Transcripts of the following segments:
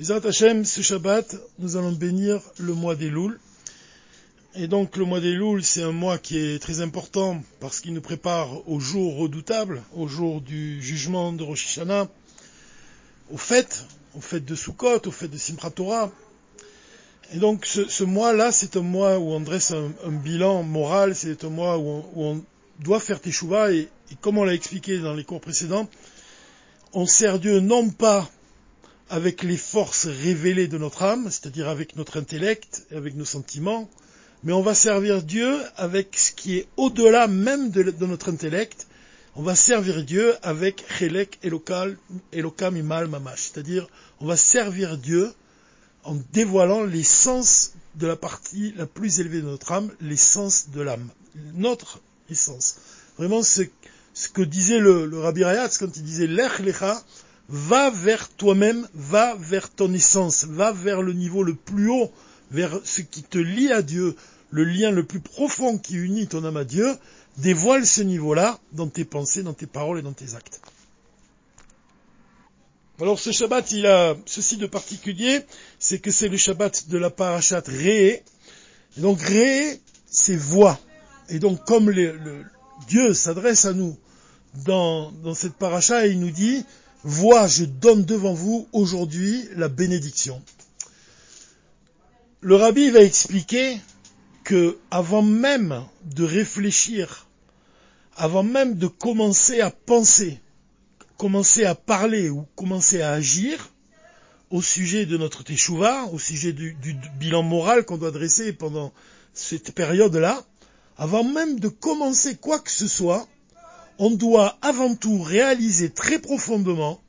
Bizat Hashem, ce Shabbat, nous allons bénir le mois des Louls. Et donc le mois des Louls, c'est un mois qui est très important parce qu'il nous prépare au jour redoutable, au jour du jugement de Rosh Hashanah, aux fêtes, aux fêtes de Sukkot, aux fêtes de Simchat Torah. Et donc ce, mois-là, c'est un mois où on dresse un, bilan moral, c'est un mois où on, doit faire Teshuvah et, et comme on l'a expliqué dans les cours précédents, on sert Dieu non pas avec les forces révélées de notre âme, c'est-à-dire avec notre intellect, et avec nos sentiments, mais on va servir Dieu avec ce qui est au-delà même de, notre intellect. On va servir Dieu avec Chelek Elokal, Elokam Imal Mamash, c'est-à-dire on va servir Dieu en dévoilant l'essence de la partie la plus élevée de notre âme, l'essence de l'âme, notre essence. Vraiment, ce, ce que disait le, le Rabbi Rayatz quand il disait Lech Lecha, va vers toi-même, va vers ton essence, va vers le niveau le plus haut, vers ce qui te lie à Dieu, le lien le plus profond qui unit ton âme à Dieu, dévoile ce niveau-là dans tes pensées, dans tes paroles et dans tes actes. Alors ce Shabbat, il a ceci de particulier, c'est que c'est le Shabbat de la parashat Ré. Et donc Ré, c'est voix. Et donc comme Dieu s'adresse à nous dans, dans cette paracha, il nous dit, Vois, je donne devant vous aujourd'hui la bénédiction. Le rabbi va expliquer que avant même de réfléchir, avant même de commencer à penser, commencer à parler ou commencer à agir au sujet de notre teshuva, au sujet du, du bilan moral qu'on doit dresser pendant cette période-là, avant même de commencer quoi que ce soit, on doit avant tout réaliser très profondément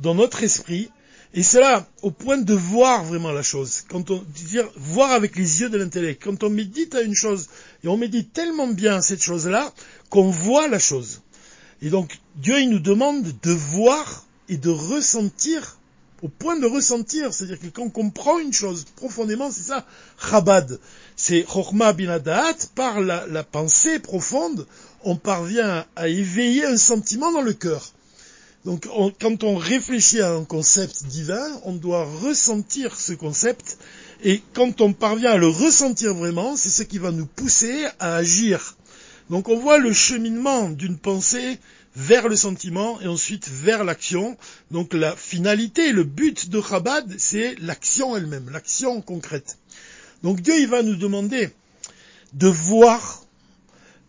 dans notre esprit, et cela au point de voir vraiment la chose, quand on dire voir avec les yeux de l'intellect, quand on médite à une chose, et on médite tellement bien cette chose-là, qu'on voit la chose. Et donc Dieu il nous demande de voir et de ressentir au point de ressentir, c'est-à-dire que quand on comprend une chose profondément, c'est ça, Chabad. C'est Chochma Binadat, par la, la, pensée profonde, on parvient à éveiller un sentiment dans le cœur. Donc quand on réfléchit à un concept divin, on doit ressentir ce concept, et quand on parvient à le ressentir vraiment, c'est ce qui va nous pousser à agir. Donc on voit le cheminement d'une pensée vers le sentiment et ensuite vers l'action. Donc la finalité, le but de Chabad, c'est l'action elle-même, l'action concrète. Donc Dieu, il va nous demander de voir.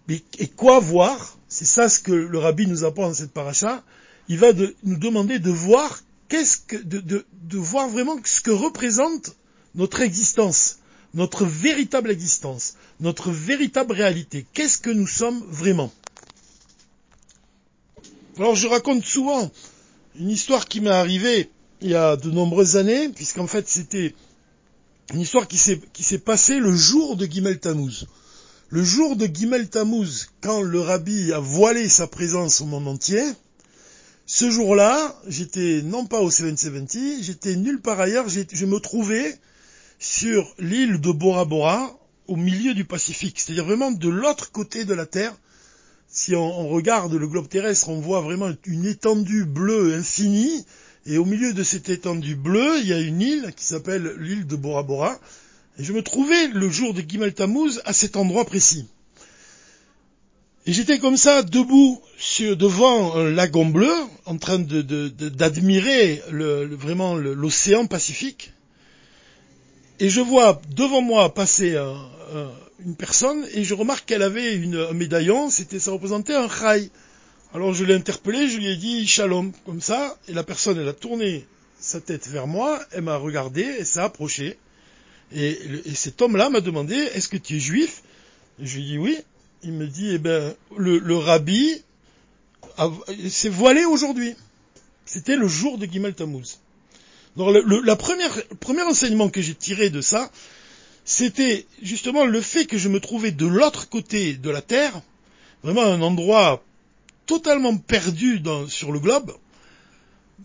Et quoi voir? C'est ça ce que le rabbi nous apprend dans cette paracha. Il va nous demander de voir qu'est-ce que, de, voir vraiment ce que représente notre existence, notre véritable existence, notre véritable réalité. Qu'est-ce que nous sommes vraiment? Alors je raconte souvent une histoire qui m'est arrivée il y a de nombreuses années, puisqu'en fait c'était une histoire qui s'est, qui s'est passée le jour de Gimel Tammuz. Le jour de Gimel Tammuz, quand le rabbi a voilé sa présence au monde entier, ce jour-là, j'étais non pas au 770, j'étais nulle part ailleurs, je me trouvais sur l'île de Bora Bora, au milieu du Pacifique, c'est-à-dire vraiment de l'autre côté de la Terre, si on, regarde le globe terrestre, on voit vraiment une étendue bleue infinie, et au milieu de cette étendue bleue, il y a une île qui s'appelle l'île de Bora Bora, et je me trouvais le jour de Gimel Tammuz à cet endroit précis. Et j'étais comme ça, debout devant un lagon bleu, en train d'admirer vraiment l'océan Pacifique, et je vois devant moi passer un, une personne et je remarque qu'elle avait un médaillon, c'était ça représentait un chai. Alors je l'ai interpellé, je lui ai dit shalom comme ça, et la personne elle a tourné sa tête vers moi, elle m'a regardé, et s'est approchée, et, et cet homme-là m'a demandé est-ce que tu es juif? Je lui ai dit oui. Il me dit eh ben le, rabbi s'est voilé aujourd'hui. C'était le jour de Gimel Tammuz. Donc le premier enseignement que j'ai tiré de ça, c'était justement le fait que je me trouvais de l'autre côté de la Terre, vraiment un endroit totalement perdu sur le globe.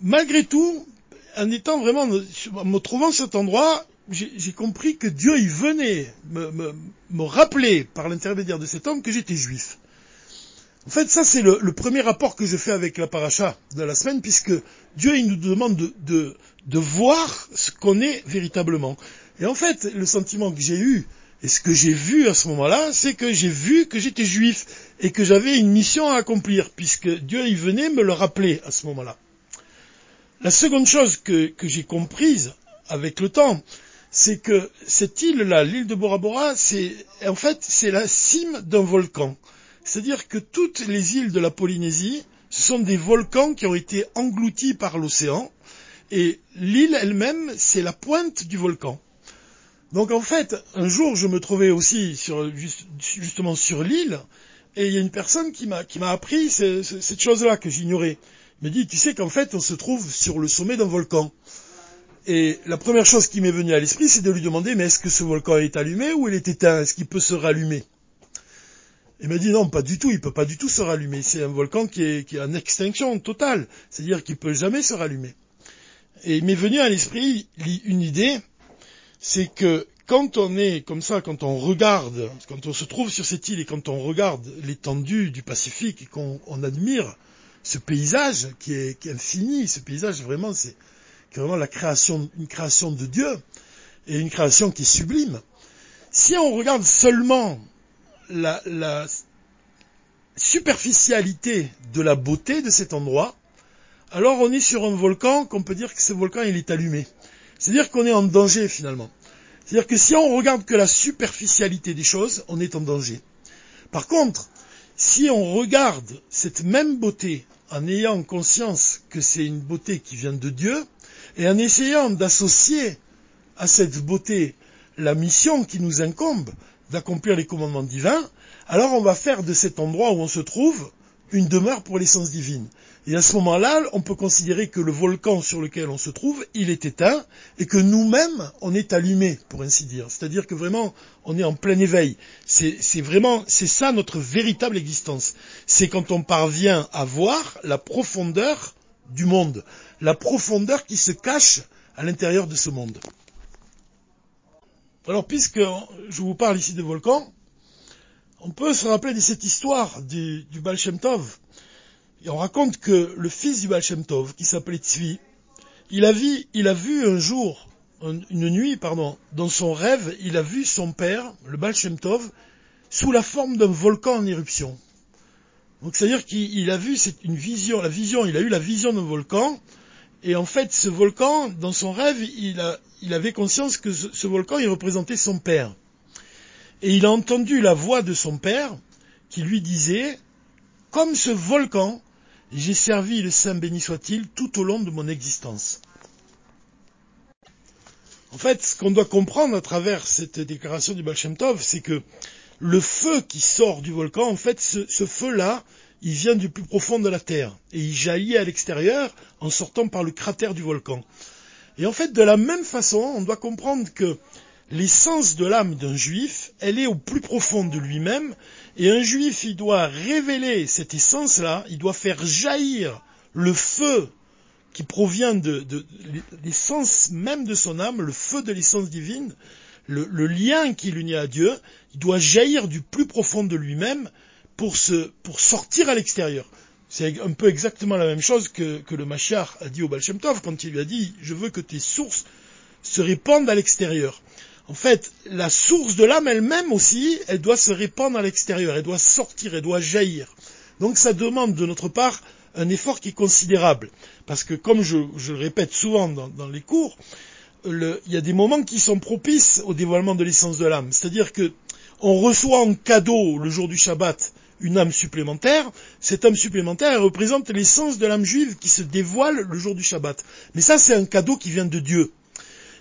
Malgré tout, en étant vraiment, en me trouvant cet endroit, j'ai compris que Dieu y venait me, me rappeler par l'intermédiaire de cet homme que j'étais juif. En fait, ça c'est le, premier rapport que je fais avec la paracha de la semaine, puisque Dieu il nous demande de, de, de voir ce qu'on est véritablement. Et en fait, le sentiment que j'ai eu, et ce que j'ai vu à ce moment-là, c'est que j'ai vu que j'étais juif et que j'avais une mission à accomplir, puisque Dieu il venait me le rappeler à ce moment-là. La seconde chose que, que j'ai comprise avec le temps, c'est que cette île-là, l'île de Bora Bora, c'est en fait c'est la cime d'un volcan. C'est-à-dire que toutes les îles de la Polynésie, ce sont des volcans qui ont été engloutis par l'océan, et l'île elle-même, c'est la pointe du volcan. Donc en fait, un jour, je me trouvais aussi justement sur l'île, et il y a une personne qui m'a qui m'a appris cette chose-là que j'ignorais. Il me dit, tu sais qu'en fait, on se trouve sur le sommet d'un volcan. Et la première chose qui m'est venue à l'esprit, c'est de lui demander, mais est-ce que ce volcan est allumé ou il est éteint? Est-ce qu'il peut se rallumer? Il m'a dit, non, pas du tout, il peut pas du tout se rallumer. C'est un volcan qui est, en extinction totale. C'est-à-dire qu'il peut jamais se rallumer. Et il m'est venu à l'esprit une idée, c'est que quand on est comme ça, quand on regarde, quand on se trouve sur cette île et quand on regarde l'étendue du Pacifique et qu'on admire ce paysage qui est infini, ce paysage vraiment c'est vraiment la création, une création de Dieu et une création qui est sublime. Si on regarde seulement la, la superficialité de la beauté de cet endroit, alors on est sur un volcan qu'on peut dire que ce volcan il est allumé. C'est-à-dire qu'on est en danger finalement. C'est-à-dire que si on regarde que la superficialité des choses, on est en danger. Par contre, si on regarde cette même beauté en ayant conscience que c'est une beauté qui vient de Dieu, et en essayant d'associer à cette beauté la mission qui nous incombe d'accomplir les commandements divins, alors on va faire de cet endroit où on se trouve une demeure pour l'essence divine. Et à ce moment-là, on peut considérer que le volcan sur lequel on se trouve, il est éteint, et que nous-mêmes, on est allumés, pour ainsi dire. C'est-à-dire que vraiment, on est en plein éveil. C'est vraiment, c'est ça notre véritable existence. C'est quand on parvient à voir la profondeur du monde, la profondeur qui se cache à l'intérieur de ce monde. Alors, puisque je vous parle ici de volcan, on peut se rappeler de cette histoire du, du Tov, et on raconte que le fils du Baal Shem Tov, qui s'appelait Tzvi, il a, vu, un jour, une nuit, pardon, dans son rêve, il a vu son père, le Baal Shem Tov, sous la forme d'un volcan en éruption. Donc c'est-à-dire qu'il a vu c'est une vision, la vision, il a eu la vision d'un volcan, et en fait ce volcan, dans son rêve, il, avait conscience que ce, ce, volcan, il représentait son père. Et il a entendu la voix de son père qui lui disait, comme ce volcan, j'ai servi le Saint béni soit-il tout au long de mon existence. En fait, ce qu'on doit comprendre à travers cette déclaration du Baal Tov, c'est que le feu qui sort du volcan, en fait, ce, feu-là, il vient du plus profond de la terre et il jaillit à l'extérieur en sortant par le cratère du volcan. Et en fait, de la même façon, on doit comprendre que l'essence de l'âme d'un juif, elle est au plus profond de lui-même, et un juif, il doit révéler cette essence-là, il doit faire jaillir le feu qui provient de, l'essence même de son âme, le feu de l'essence divine, le, lien qui l'unit à Dieu, il doit jaillir du plus profond de lui-même pour, pour sortir à l'extérieur. C'est un peu exactement la même chose que, le Machar a dit au Baal quand il lui a dit « Je veux que tes sources se répandent à l'extérieur ». En fait, la source de l'âme elle-même aussi, elle doit se répandre à l'extérieur, elle doit sortir, elle doit jaillir. Donc ça demande de notre part un effort qui est considérable. Parce que comme je, le répète souvent dans, les cours, il y a des moments qui sont propices au dévoilement de l'essence de l'âme. C'est-à-dire que on reçoit en cadeau le jour du Shabbat une âme supplémentaire. Cette âme supplémentaire représente l'essence de l'âme juive qui se dévoile le jour du Shabbat. Mais ça, c'est un cadeau qui vient de Dieu.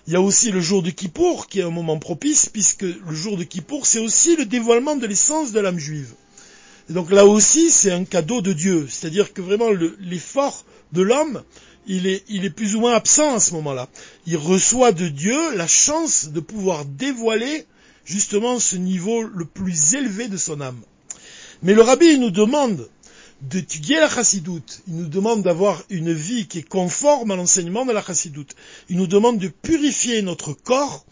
Il y a aussi le jour de Kippour, qui est un moment propice, puisque le jour de Kippour, c'est aussi le dévoilement de l'essence de l'âme juive. Donc là aussi, c'est un cadeau de Dieu. C'est-à-dire que vraiment, l'effort de l'homme, il est, il est plus ou moins absent à ce moment-là. Il reçoit de Dieu la chance de pouvoir dévoiler justement ce niveau le plus élevé de son âme. Mais le rabbi nous demande d'étudier la chassidoute. Il nous demande d'avoir une vie qui est conforme à l'enseignement de la chassidoute. Il nous demande de purifier notre corps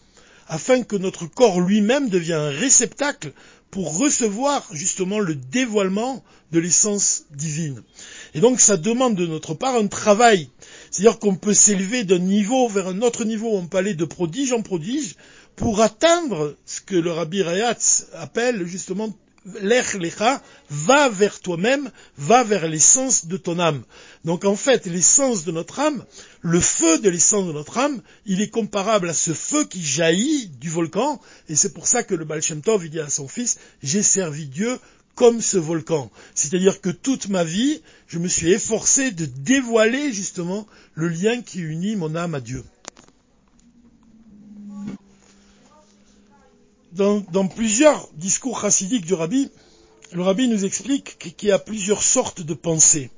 afin que notre corps lui-même devienne un réceptacle pour recevoir justement le dévoilement de l'essence divine. Et donc ça demande de notre part un travail. C'est-à-dire qu'on peut s'élever d'un niveau vers un autre niveau, on peut aller de prodige en prodige pour atteindre ce que le rabbi Rayatz appelle justement l'ech lecha, va vers toi-même, va vers l'essence de ton âme. Donc en fait, l'essence de notre âme, le feu de l'essence de notre âme, il est comparable à ce feu qui jaillit du volcan, et c'est pour ça que le Baal Shem Tov, dit à son fils, j'ai servi Dieu comme ce volcan. C'est-à-dire que toute ma vie, je me suis efforcé de dévoiler justement le lien qui unit mon âme à Dieu. Dans, plusieurs discours chassidiques du rabbi, le rabbi nous explique qu'il y a plusieurs sortes de pensées.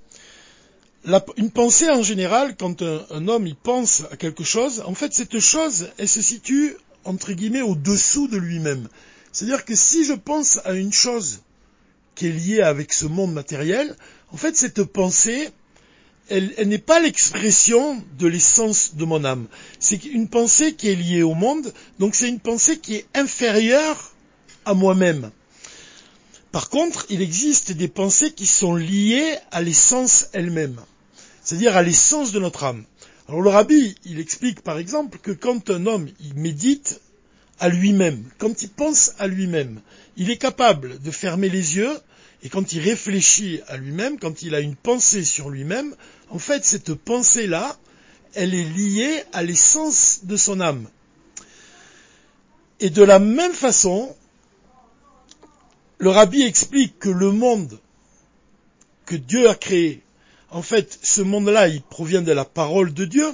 une pensée en général, quand un, homme y pense à quelque chose, en fait cette chose, elle se situe entre guillemets au-dessous de lui-même. C'est-à-dire que si je pense à une chose qui est liée avec ce monde matériel, en fait cette pensée, elle, n'est pas l'expression de l'essence de mon âme. C'est une pensée qui est liée au monde, donc c'est une pensée qui est inférieure à moi-même. Par contre, il existe des pensées qui sont liées à l'essence elle-même, c'est-à-dire à l'essence de notre âme. Alors le rabbi, il explique par exemple que quand un homme il médite à lui-même, quand il pense à lui-même, il est capable de fermer les yeux et quand il réfléchit à lui-même, quand il a une pensée sur lui-même, en fait, cette pensée-là, elle est liée à l'essence de son âme. Et de la même façon, le rabbi explique que le monde que Dieu a créé, en fait, ce monde-là, il provient de la parole de Dieu,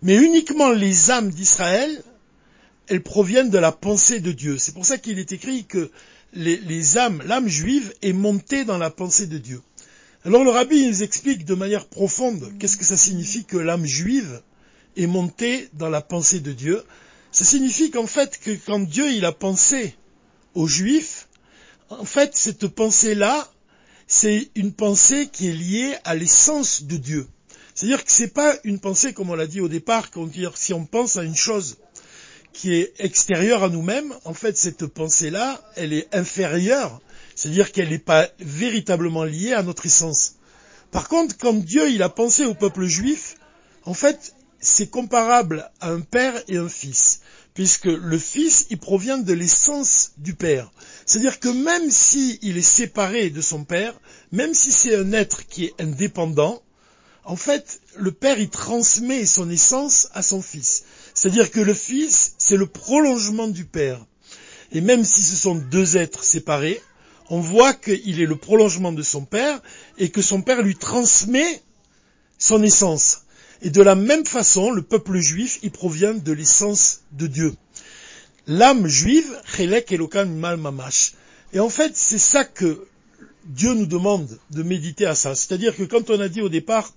mais uniquement les âmes d'Israël, elles proviennent de la pensée de Dieu. C'est pour ça qu'il est écrit que les, âmes, l'âme juive est montée dans la pensée de Dieu. Alors le rabbi nous explique de manière profonde qu'est-ce que ça signifie que l'âme juive est montée dans la pensée de Dieu. Ça signifie qu'en fait que quand Dieu il a pensé aux juifs, en fait cette pensée-là, c'est une pensée qui est liée à l'essence de Dieu. C'est-à-dire que c'est pas une pensée comme on l'a dit au départ, dit si on pense à une chose qui est extérieure à nous-mêmes, en fait, cette pensée-là, elle est inférieure, c'est-à-dire qu'elle n'est pas véritablement liée à notre essence. Par contre, quand Dieu, il a pensé au peuple juif, en fait, c'est comparable à un père et un fils, puisque le fils, il provient de l'essence du père. C'est-à-dire que même s'il est séparé de son père, même si c'est un être qui est indépendant, en fait, le père, il transmet son essence à son fils. C'est-à-dire que le Fils, c'est le prolongement du Père. Et même si ce sont deux êtres séparés, on voit qu'il est le prolongement de son Père et que son Père lui transmet son essence. Et de la même façon, le peuple juif, il provient de l'essence de Dieu. L'âme juive, Chelek Elokan Mal Mamash. Et en fait, c'est ça que Dieu nous demande de méditer à ça. C'est-à-dire que quand on a dit au départ,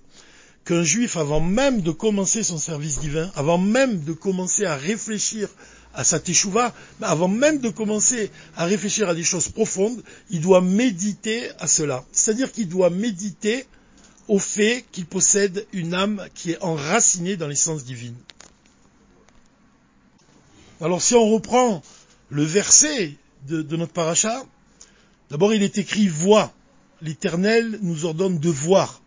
qu'un juif, avant même de commencer son service divin, avant même de commencer à réfléchir à sa teshuva, avant même de commencer à réfléchir à des choses profondes, il doit méditer à cela. C'est-à-dire qu'il doit méditer au fait qu'il possède une âme qui est enracinée dans l'essence divine. Alors si on reprend le verset de, notre paracha, d'abord il est écrit voix. L'Éternel nous ordonne de voir.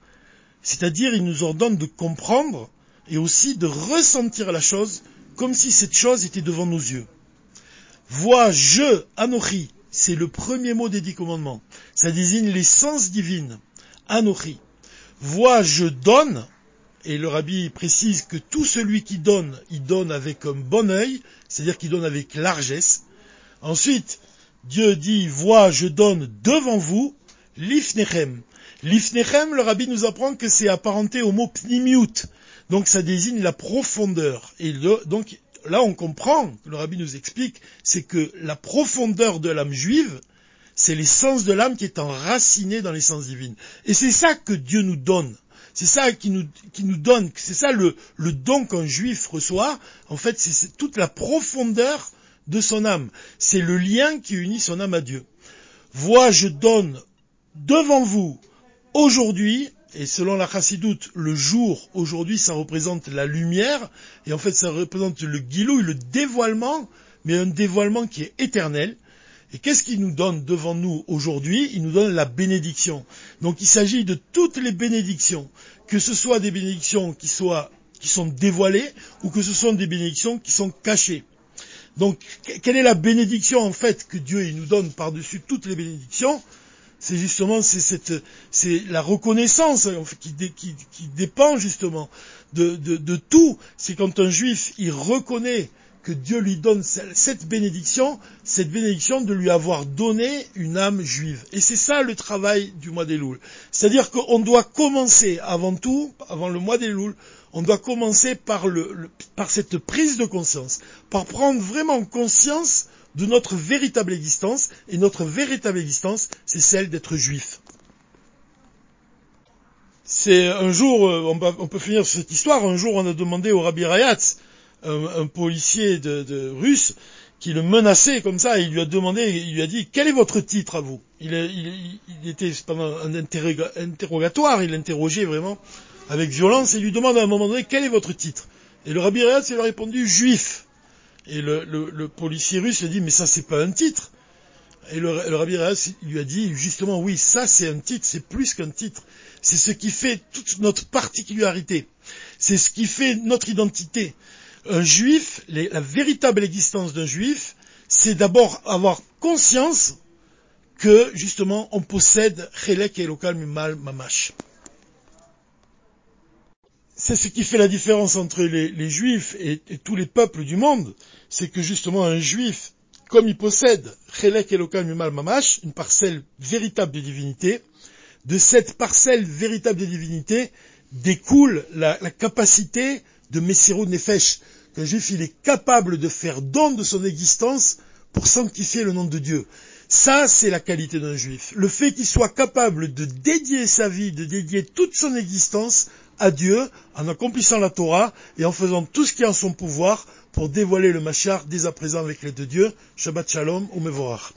C'est-à-dire, il nous ordonne de comprendre et aussi de ressentir la chose comme si cette chose était devant nos yeux. Vois, je, Anochi, c'est le premier mot des dix commandements. Ça désigne l'essence divine. Anochi. Vois, je donne, et le rabbi précise que tout celui qui donne, il donne avec un bon œil, c'est-à-dire qu'il donne avec largesse. Ensuite, Dieu dit, vois, je donne devant vous, l'ifnechem. L'ifnechem, le rabbi nous apprend que c'est apparenté au mot pnimiut. Donc ça désigne la profondeur. Et donc là on comprend, le rabbi nous explique, c'est que la profondeur de l'âme juive, c'est l'essence de l'âme qui est enracinée dans l'essence divine. Et c'est ça que Dieu nous donne. C'est ça qui nous, donne, c'est ça le don qu'un juif reçoit. En fait, c'est toute la profondeur de son âme. C'est le lien qui unit son âme à Dieu. Vois, je donne devant vous aujourd'hui, et selon la chassidoute, le jour, aujourd'hui, ça représente la lumière, et en fait, ça représente le guilou, le dévoilement, mais un dévoilement qui est éternel. Et qu'est-ce qu'il nous donne devant nous aujourd'hui? Il nous donne la bénédiction. Donc il s'agit de toutes les bénédictions, que ce soit des bénédictions qui sont dévoilées ou que ce sont des bénédictions qui sont cachées. Donc, quelle est la bénédiction en fait que Dieu nous donne par-dessus toutes les bénédictions? C'est justement c'est cette c'est la reconnaissance qui, qui, dépend justement de, de, de tout. C'est quand un juif il reconnaît que Dieu lui donne cette bénédiction, cette bénédiction de lui avoir donné une âme juive. Et c'est ça le travail du mois des Louls. C'est-à-dire qu'on doit commencer avant tout, avant le mois des Louls, on doit commencer par, le, par cette prise de conscience, par prendre vraiment conscience de notre véritable existence, et notre véritable existence, c'est celle d'être juif. C'est un jour, euh, on peut finir sur cette histoire, un jour on a demandé au Rabbi Rayatz, un, policier russe qui le menaçait comme ça, et il lui a demandé, il lui a dit, quel est votre titre à vous? Il, était pendant un interrogatoire, il l'interrogeait vraiment avec violence, et lui demande à un moment donné, quel est votre titre? Et le Rabbi Rayatz, il a répondu, juif. Et le, policier russe lui a dit, mais ça c'est pas un titre. Et le, Rabbi lui a dit, justement, oui, ça c'est un titre, c'est plus qu'un titre. C'est ce qui fait toute notre particularité. C'est ce qui fait notre identité un juif, la véritable existence d'un juif, c'est d'abord avoir conscience que justement on possède Chelek et local Mimal Mamash. C'est ce qui fait la différence entre les, juifs et, tous les peuples du monde, c'est que justement un juif, comme il possède Chelek et local Mimal Mamash, une parcelle véritable de divinité, de cette parcelle véritable de divinité découle la, la capacité de Messirou Nefesh, qu'un juif il est capable de faire don de son existence pour sanctifier le nom de Dieu. Ça, c'est la qualité d'un juif. Le fait qu'il soit capable de dédier sa vie, de dédier toute son existence à Dieu, en accomplissant la Torah et en faisant tout ce qui est en son pouvoir pour dévoiler le Machar dès à présent avec l'aide de Dieu. Shabbat Shalom ou Mevorach.